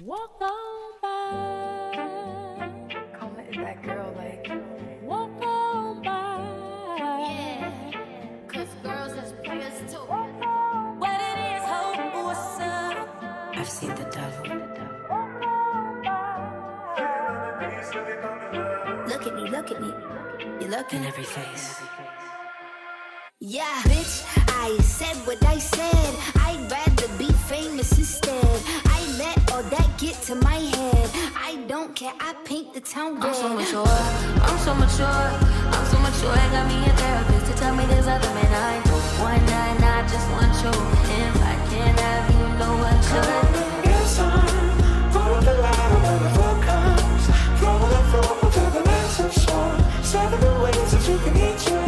Walk on by. Comment is that girl like? Walk on by. Yeah. Cause girls is players too. What it is, ho, what's up? I've seen the devil. Look at me, look at me. You look in every face. Yeah, bitch, I said what I said. I'd rather be famous instead. I let all that get to my head. I don't care, I paint the town red. I'm so mature, I'm so mature, I'm so mature. I got me a therapist to tell me there's other men I don't want. And I just want you. If I can't have you, no I could. Yes, I'm on the line when the flow comes. Flow the flow to the massive storm. Seven ways that you can eat your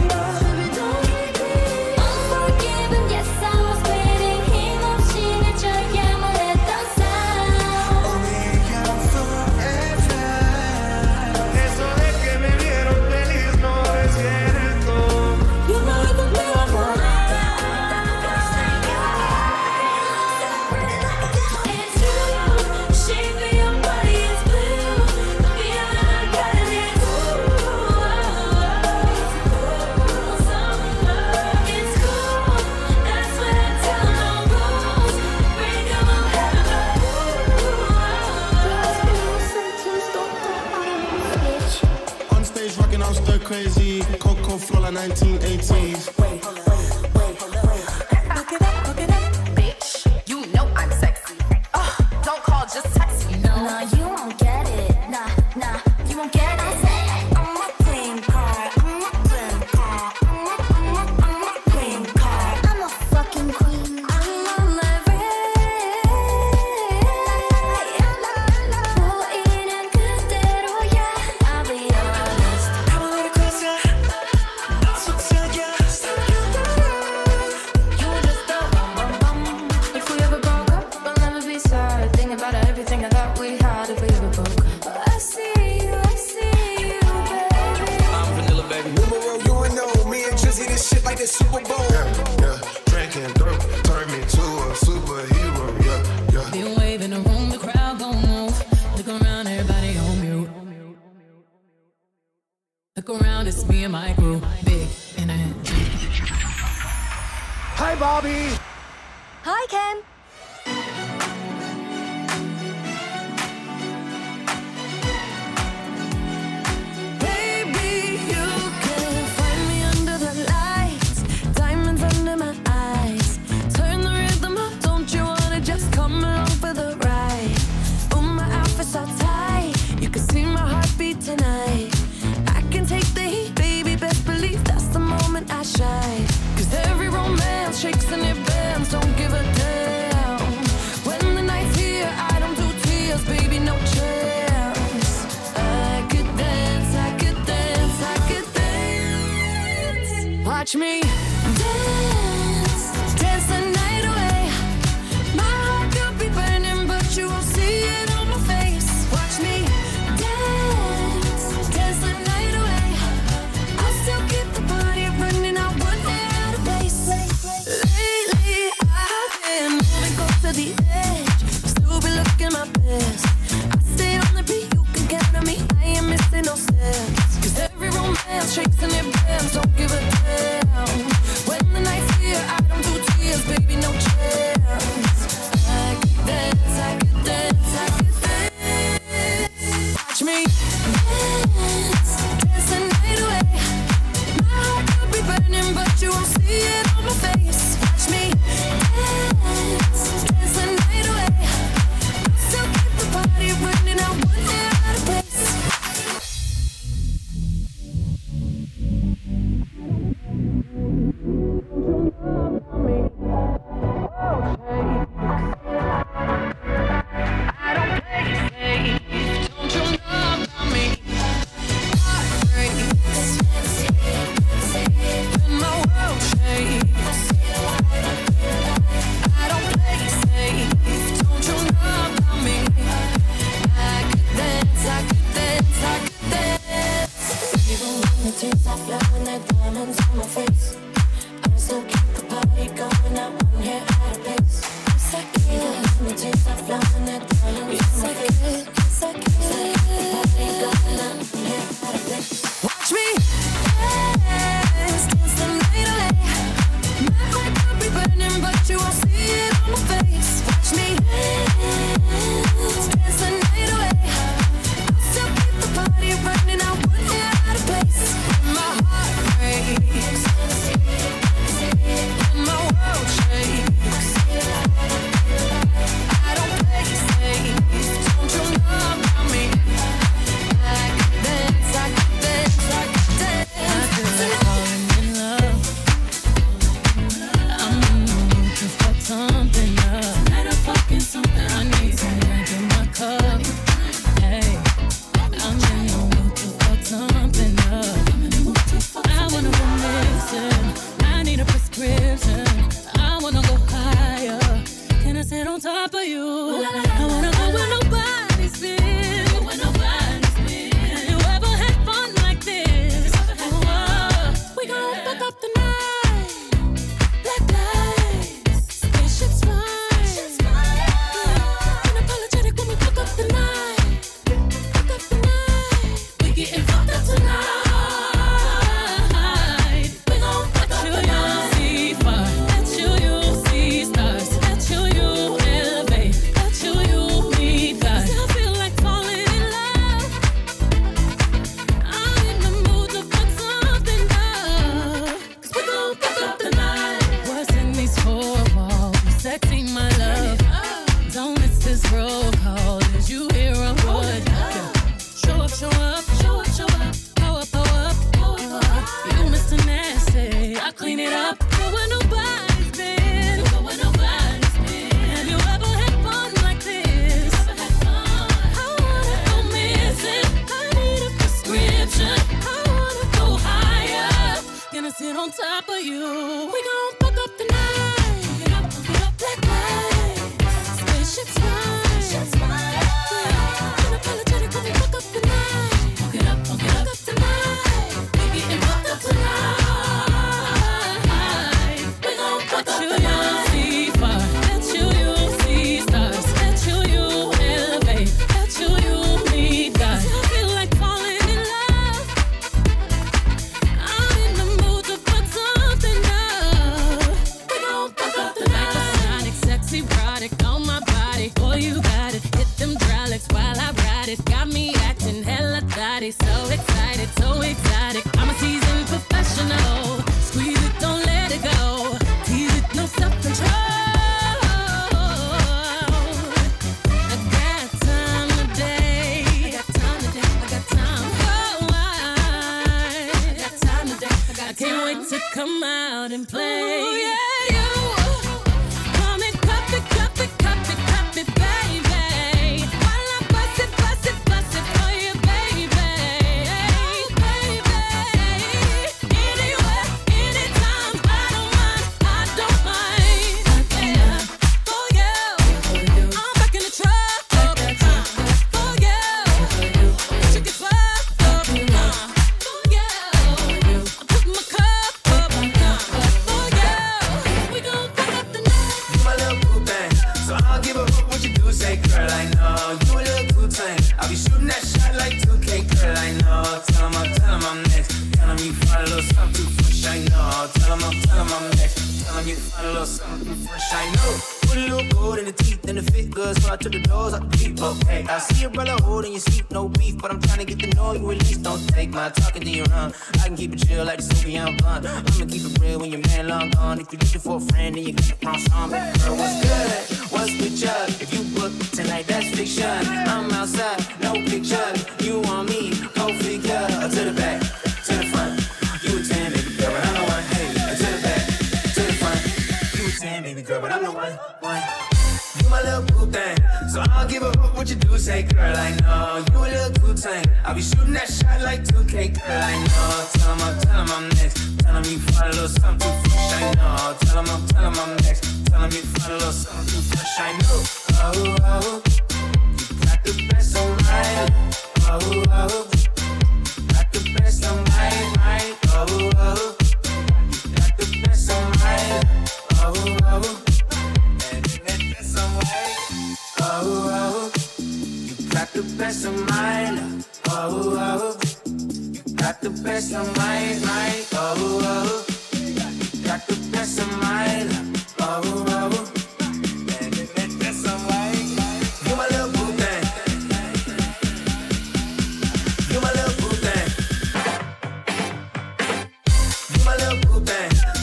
all 1980s.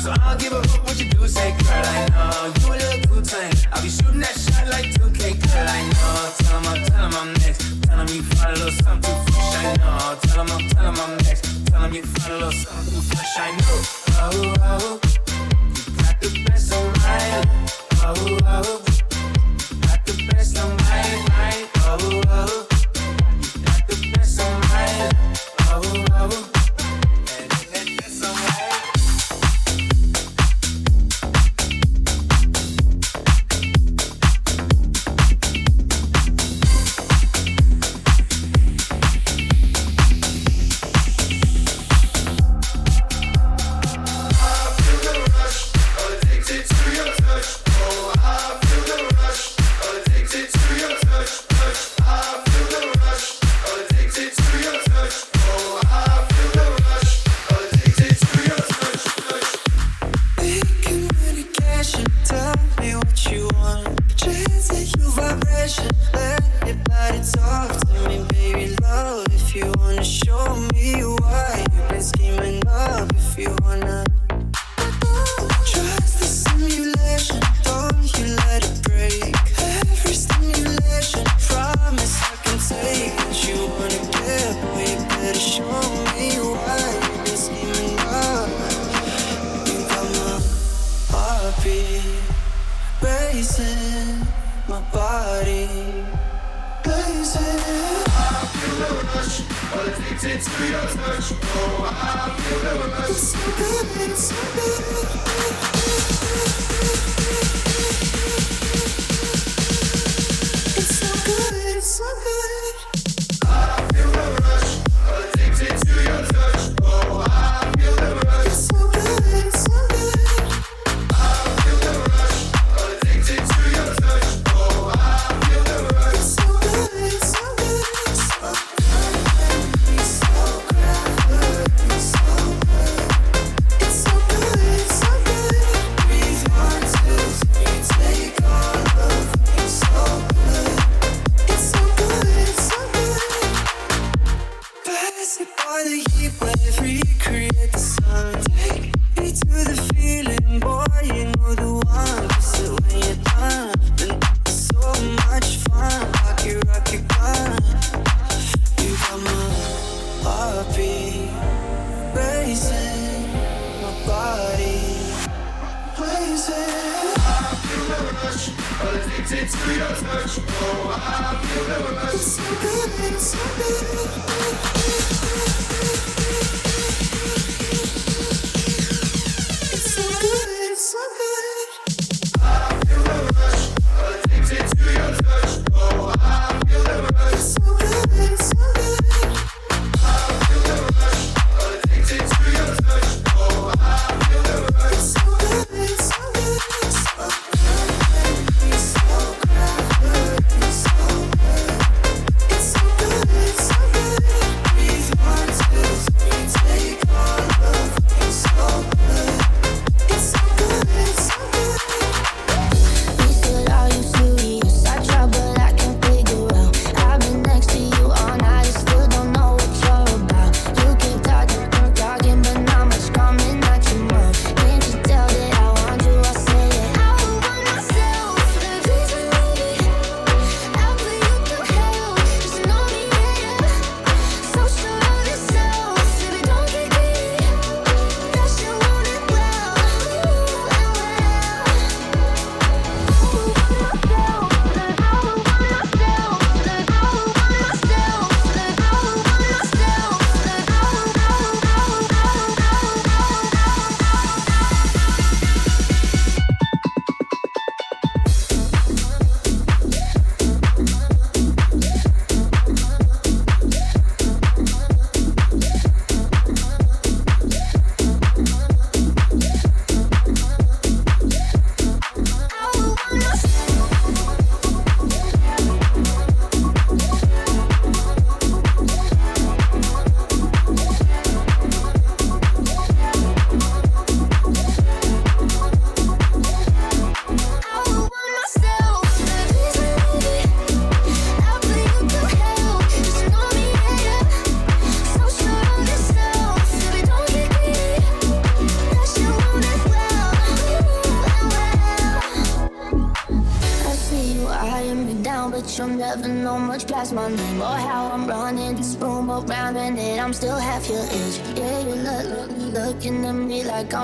So I'll give a whoop when you do say, girl. I know you a little too tame. I'll be shooting that shot like 2K, girl, I know. Tell I'm, next. Tell you find a little something too fresh, I know. Tell him I'm, next. You find a little something too fresh, I know. Oh, you got the best on my oh, oh, got the best. Oh, oh.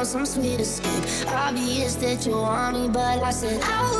some sweet escape. Obvious that you want me, but I said I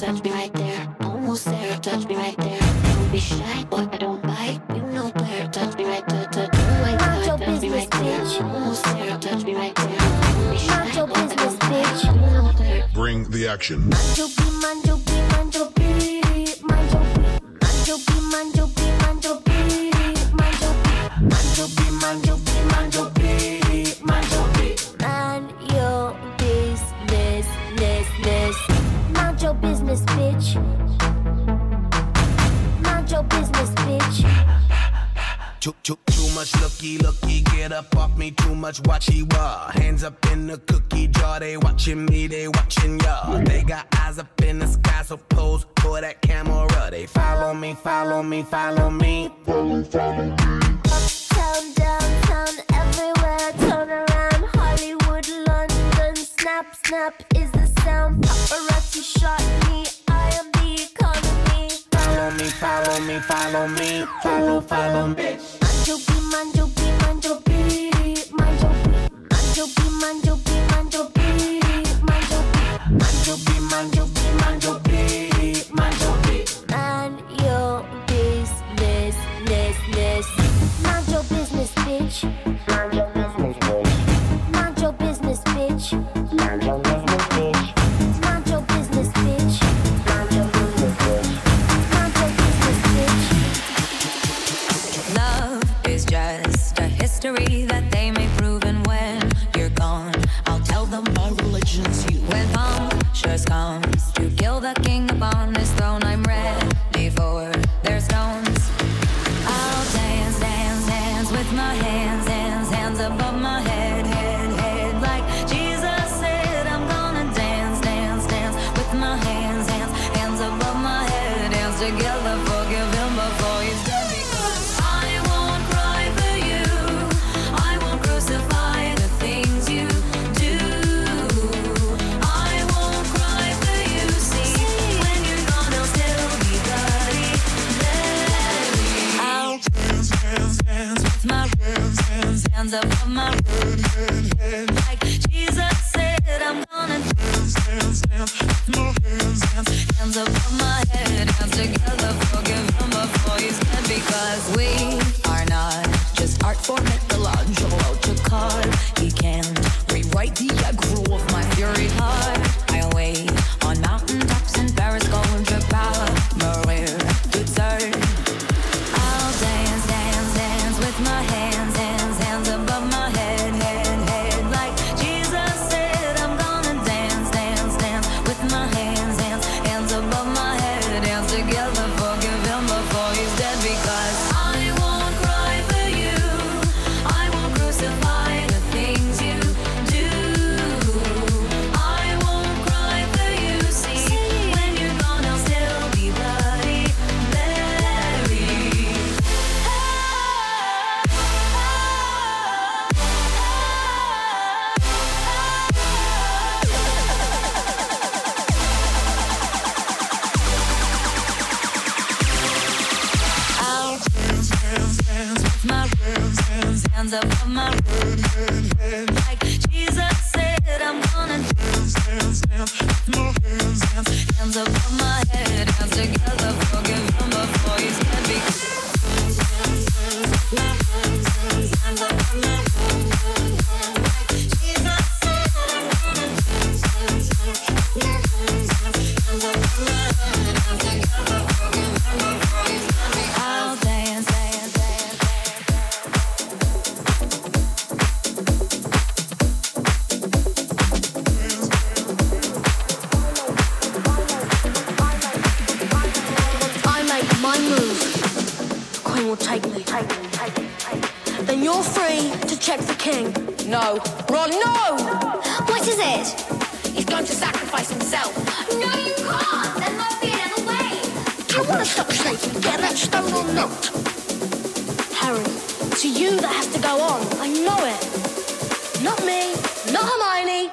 touch me right there. Almost there, touch me right there. Don't be shy, boy, I don't bite. You know where, touch me right there. Touch, touch me right there. There, touch me right there. Bring the action. much looky looky, get up off me. Too much watchy wah. Hands up in the cookie jar, they watching me, they watching y'all. They got eyes up in the sky, so pose for that camera. They follow me, follow me, follow me. Follow, follow me. Uptown, downtown, everywhere, turn around. Hollywood, London, snap, snap is the sound. Paparazzi shot me, I am the economy. Follow me, follow me, follow me, follow, follow, bitch. Mind your business, bitch. King? No. Ron, no! What is it? He's going to sacrifice himself. No, you can't! There must be another way! Do you want to stop Snape get that stone or not? Harry, it's you that has to go on. I know it. Not me, not Hermione,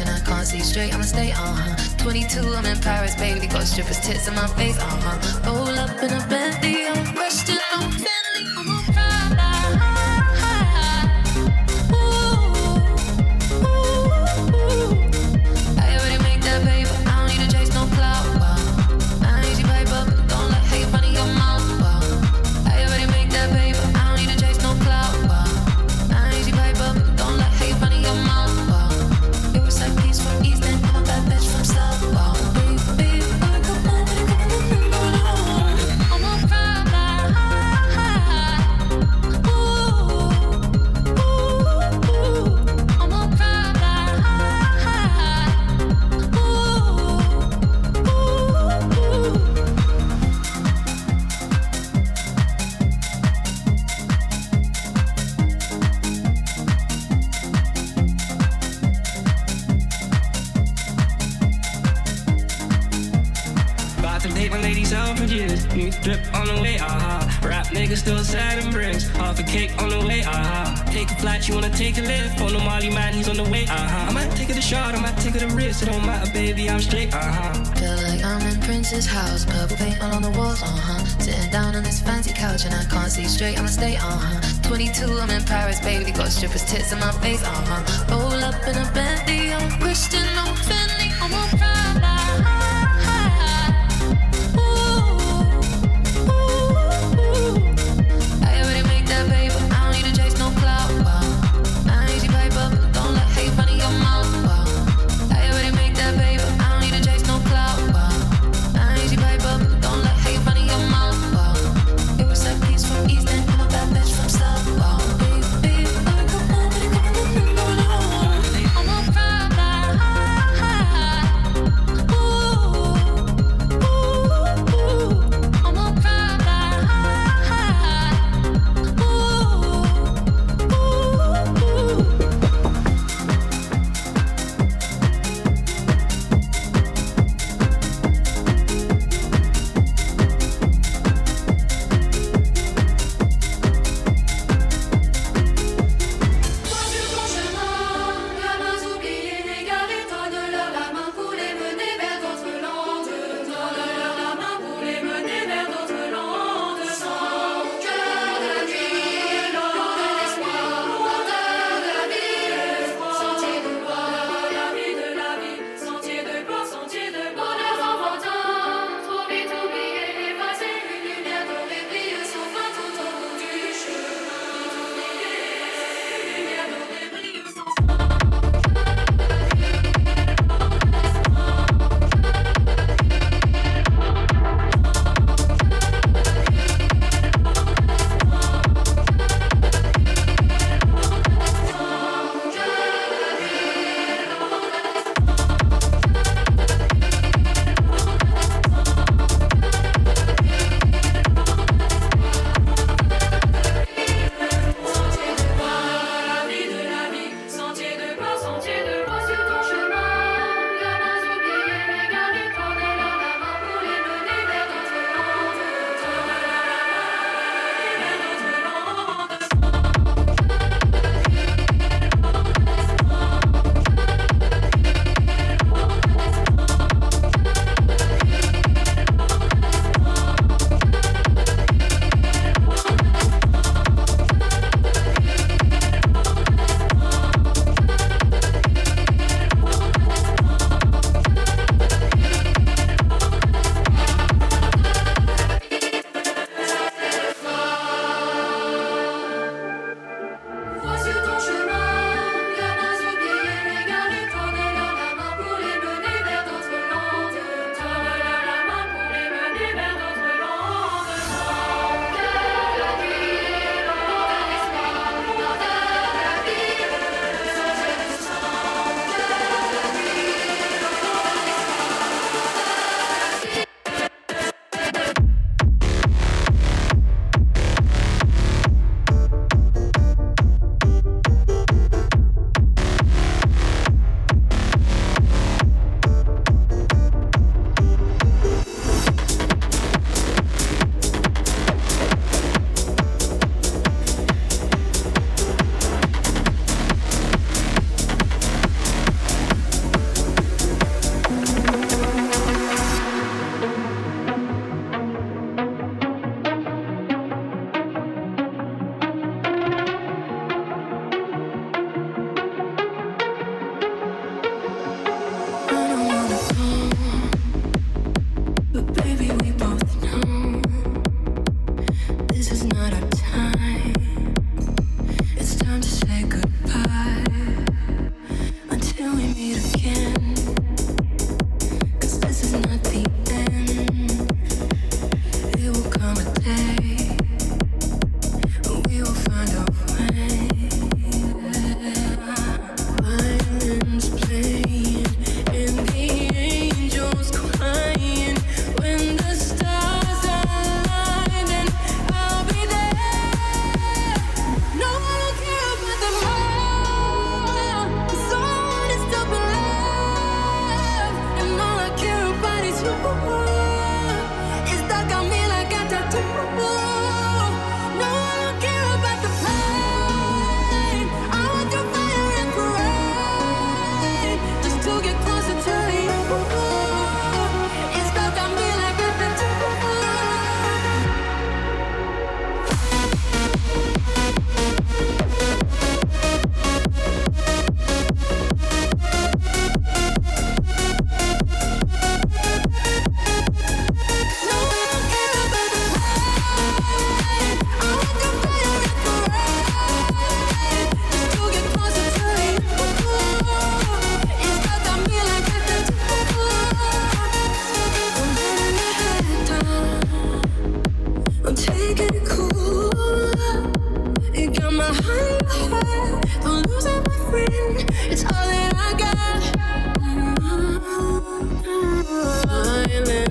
and I can't see straight. I'ma stay, uh huh. 22, I'm in Paris, baby. Got strippers' tits in my face, uh huh. Roll up in a Bentley. I'm. uh-huh. I might take it a shot, I might take it a risk. It don't matter, baby, I'm straight, uh-huh. Feel like I'm in Prince's house, purple paint all on the walls, uh-huh. Sitting down on this fancy couch and I can't see straight, I'ma stay, uh-huh. 22, I'm in Paris, baby, got strippers' tits in my face, uh-huh. Roll up in a bed.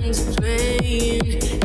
sun's playing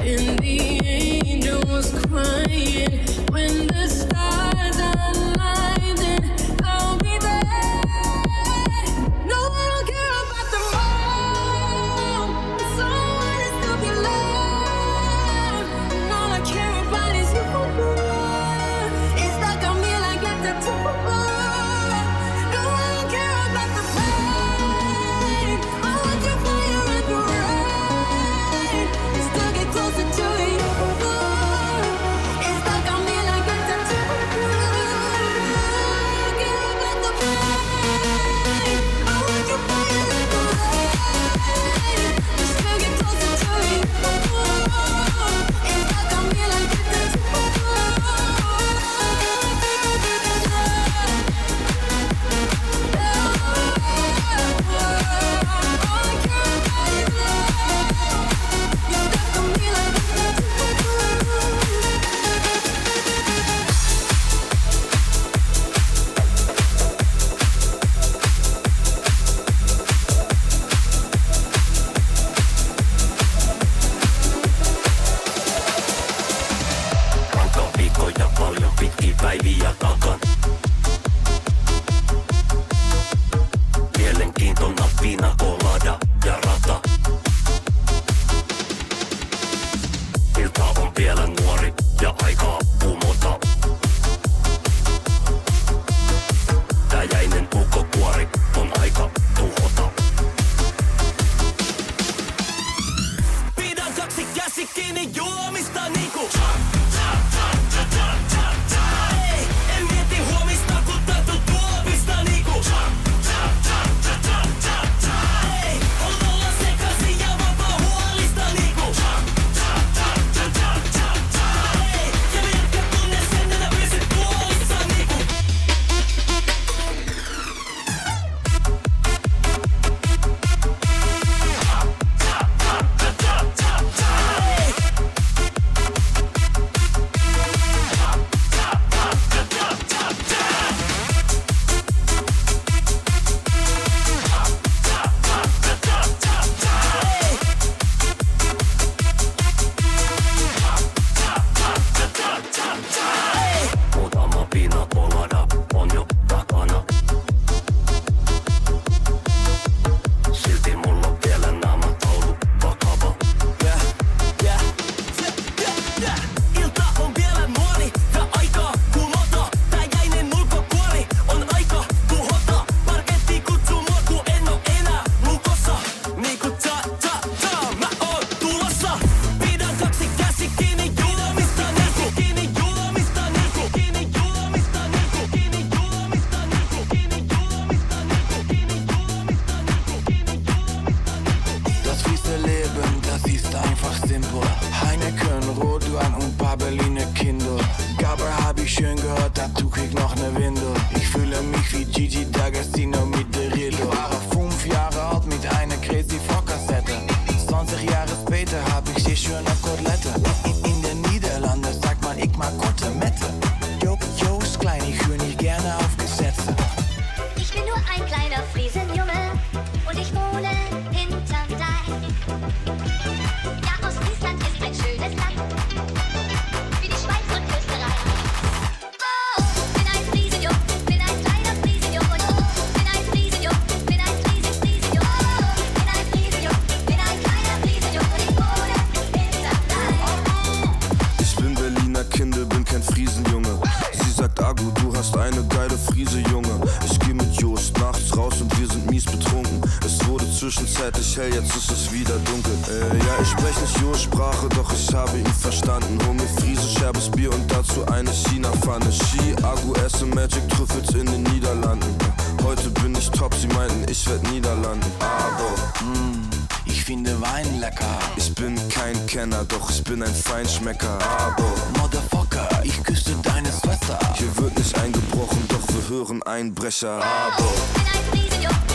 zwischenzeitlich hell, jetzt ist es wieder dunkel. Äh, ja, ich spreche nicht Jurssprache, doch ich habe ihn verstanden. Hol mir Friese, scherbes Bier und dazu eine China-Pfanne. Ski, Agu, Essen, Magic, Trüffels in den Niederlanden. Heute bin ich top, sie meinten, ich werd Niederlanden. Aber, mm, ich finde Wein lecker. Ich bin kein Kenner, doch ich bin ein Feinschmecker. Aber, Motherfucker, ich küsste deine Schwester. Hier wird nicht eingebrochen, doch wir hören Einbrecher. Aber, ich bin ein Friese,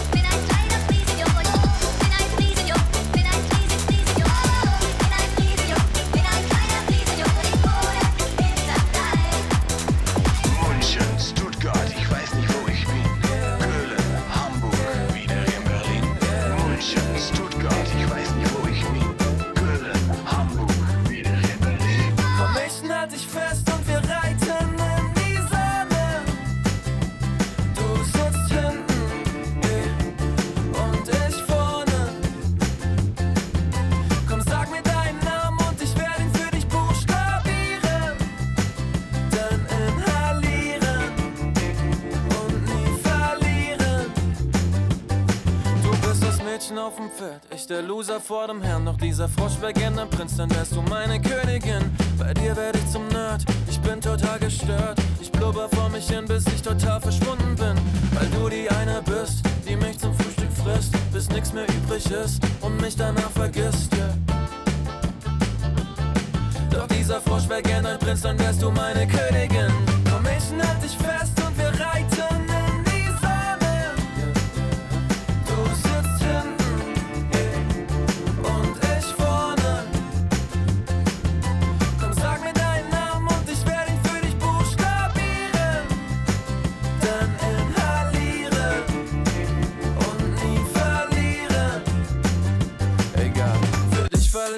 Prinz, dann wärst du meine Königin. Bei dir werd ich zum Nerd, ich bin total gestört. Ich blubber vor mich hin, bis ich total verschwunden bin. Weil du die eine bist, die mich zum Frühstück frisst, bis nix mehr übrig ist und mich danach vergisst, yeah. Doch dieser Frosch wär gern dein Prinz, dann wärst du meine Königin.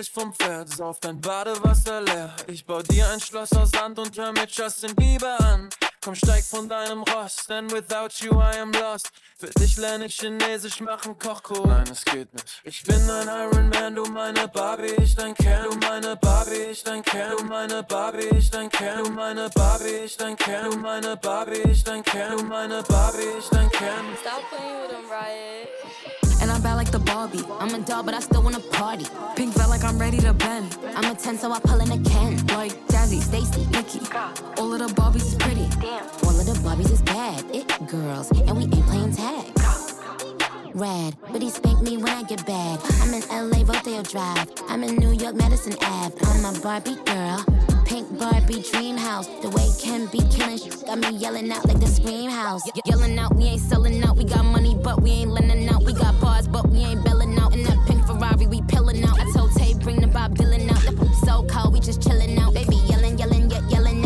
Ich vom Pferd, sauf dein Badewasser leer. Ich bau dir ein Schloss aus Sand und hör mit Justin Bieber an. Komm, steig von deinem Ross, denn without you I am lost. Für dich lerne ich Chinesisch, machen Kochkurs. Nein, es geht nicht. Ich bin ein Iron Man, du meine Barbie, ich dein Kern. Du meine Barbie, ich dein Kern. Du meine Barbie, ich dein Kern. Du meine Barbie, ich dein Kern. Du meine Barbie, ich dein Kern. Du meine Barbie, ich dein Kern. Stop playing with him, Riot. And I'm bad like the Barbie. I'm a doll, but I still wanna party. Pink felt like I'm ready to bend. I'm a 10, so I pull in a Ken. Like Jazzy, Stacy, Nikki. All of the Barbies is pretty. Damn, all of the Barbies is bad. It girls, and we ain't playing tag. Rad, but he spank me when I get bad. I'm in LA, Rodeo Drive. I'm in New York, Madison Ave. I'm a Barbie girl. Pink Barbie dream house. The way Ken be killing sh- got me yelling out like the scream house. Ye- yelling out, we ain't selling out. We got money, but we ain't lending out. We got bars, but we ain't belling out. In that pink Ferrari, we pillin' out. I told Tay, bring the Bob Dylan out. The so cold, we just chillin' out. Baby, yelling, yelling, yet yelling out.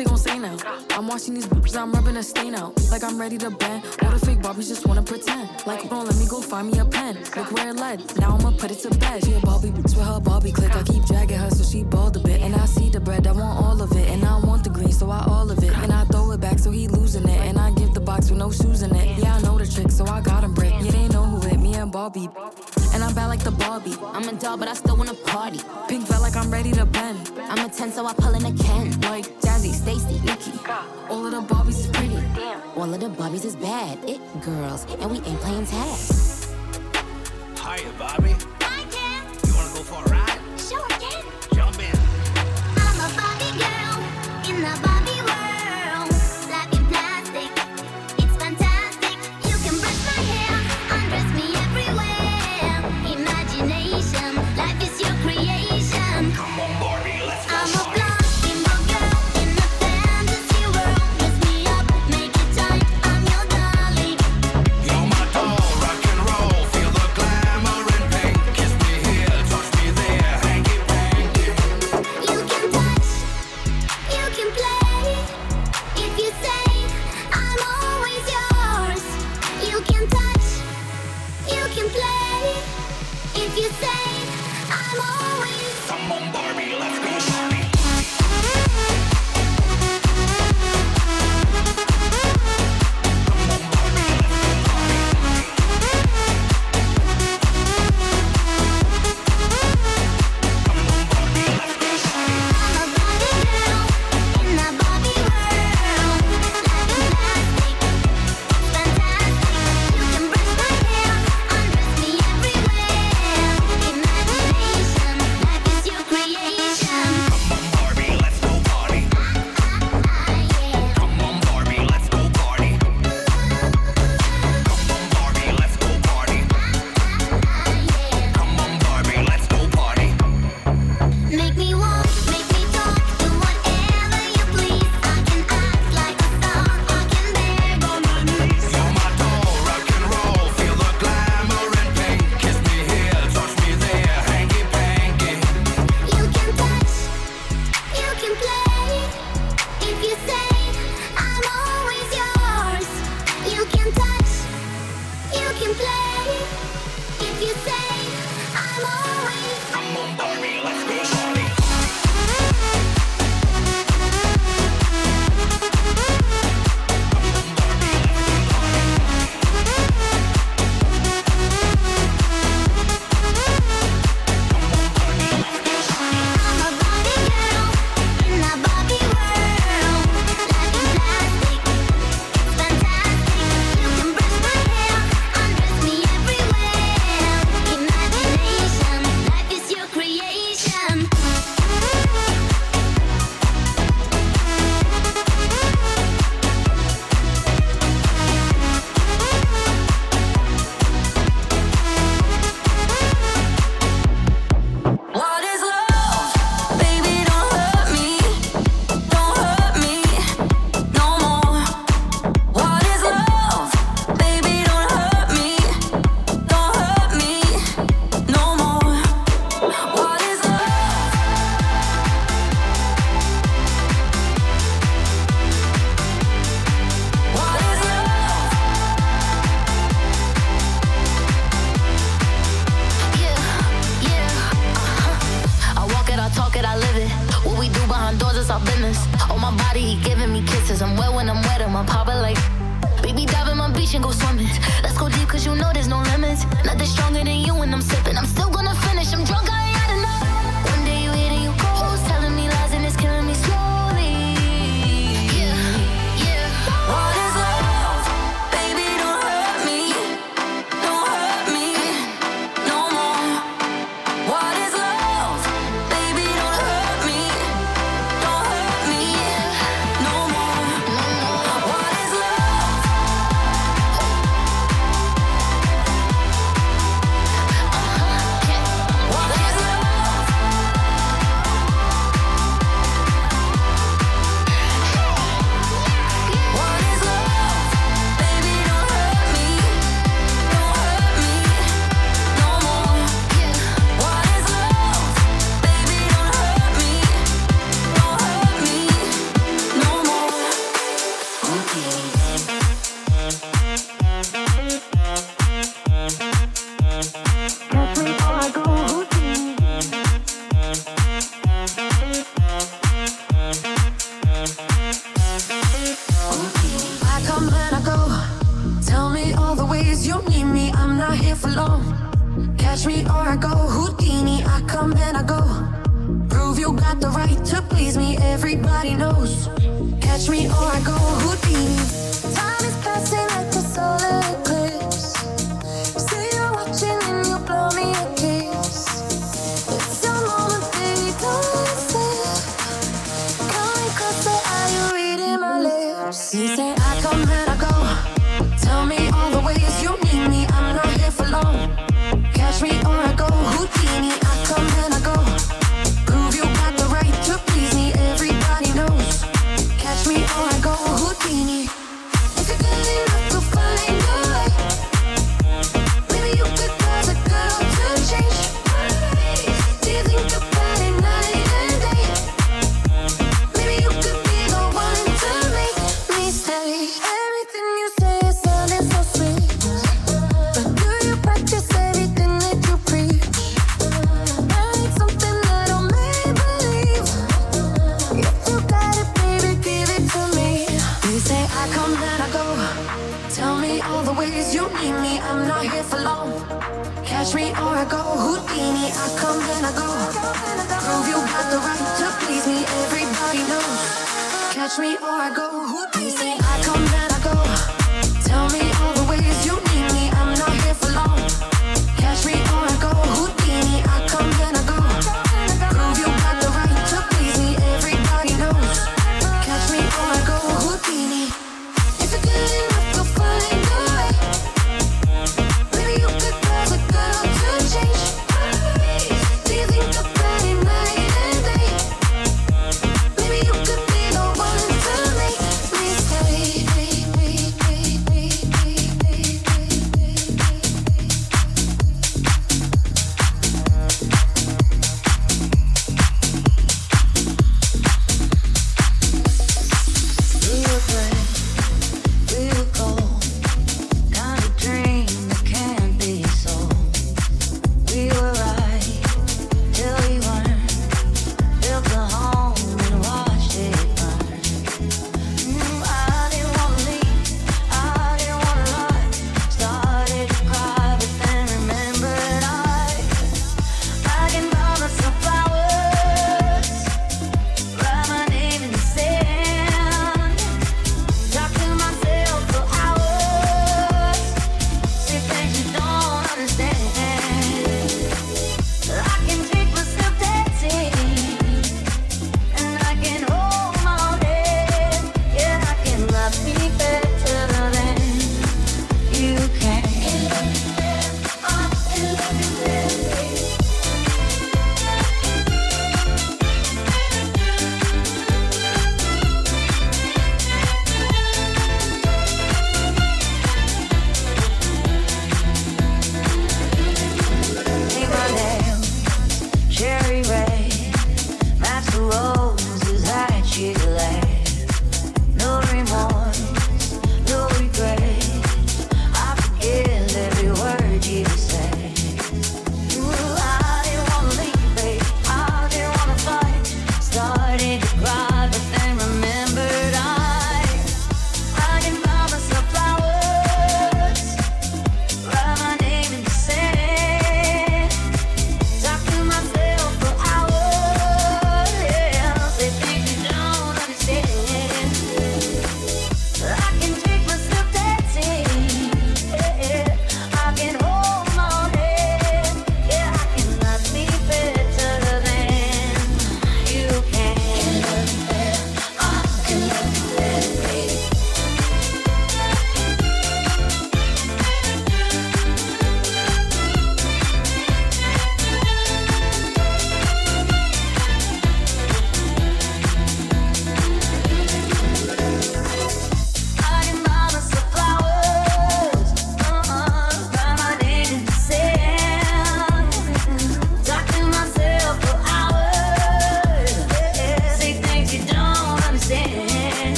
they gon' say now. I'm watching these bitches, I'm rubbing a stain out. Like I'm ready to bend. All the fake Barbies just wanna pretend. Like, bro, let me go find me a pen. Look where it led. Now I'ma put it to bed. She a Barbie bitch with her Barbie click. I keep dragging her so she bald a bit. And I see the bread, I want all of it. And I want the green, so I all of it. And I throw it back so he losing it. And I give the box with no shoes in it. Yeah, I know the trick, so I got him brick. Yeah, they know who it, and Barbie. And I'm bad like the Barbie. I'm a doll, but I still wanna party. Pink felt like I'm ready to bend. I'm a 10, so I pull in a Ken. Like Jazzy, Stacy, Nikki. All of the Barbies is pretty. All of the Barbies is bad. It girls, and we ain't playing tag. Hiya, Bobby.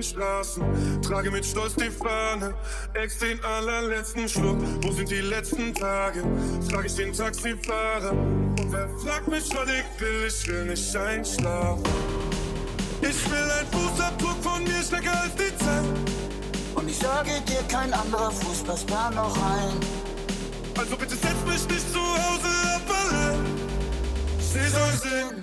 Den Straßen. Trage mit Stolz die Fahne. Ex den allerletzten Schluck. Wo sind die letzten Tage? Frag ich den Taxifahrer. Und wer fragt mich, was ich will? Ich will nicht einschlafen. Ich will ein Fußabdruck von mir stärker als die Zeit. Und ich sage dir, kein anderer Fußballstar noch ein. Also bitte setz mich nicht zu Hause ab allein. Sie soll sehen.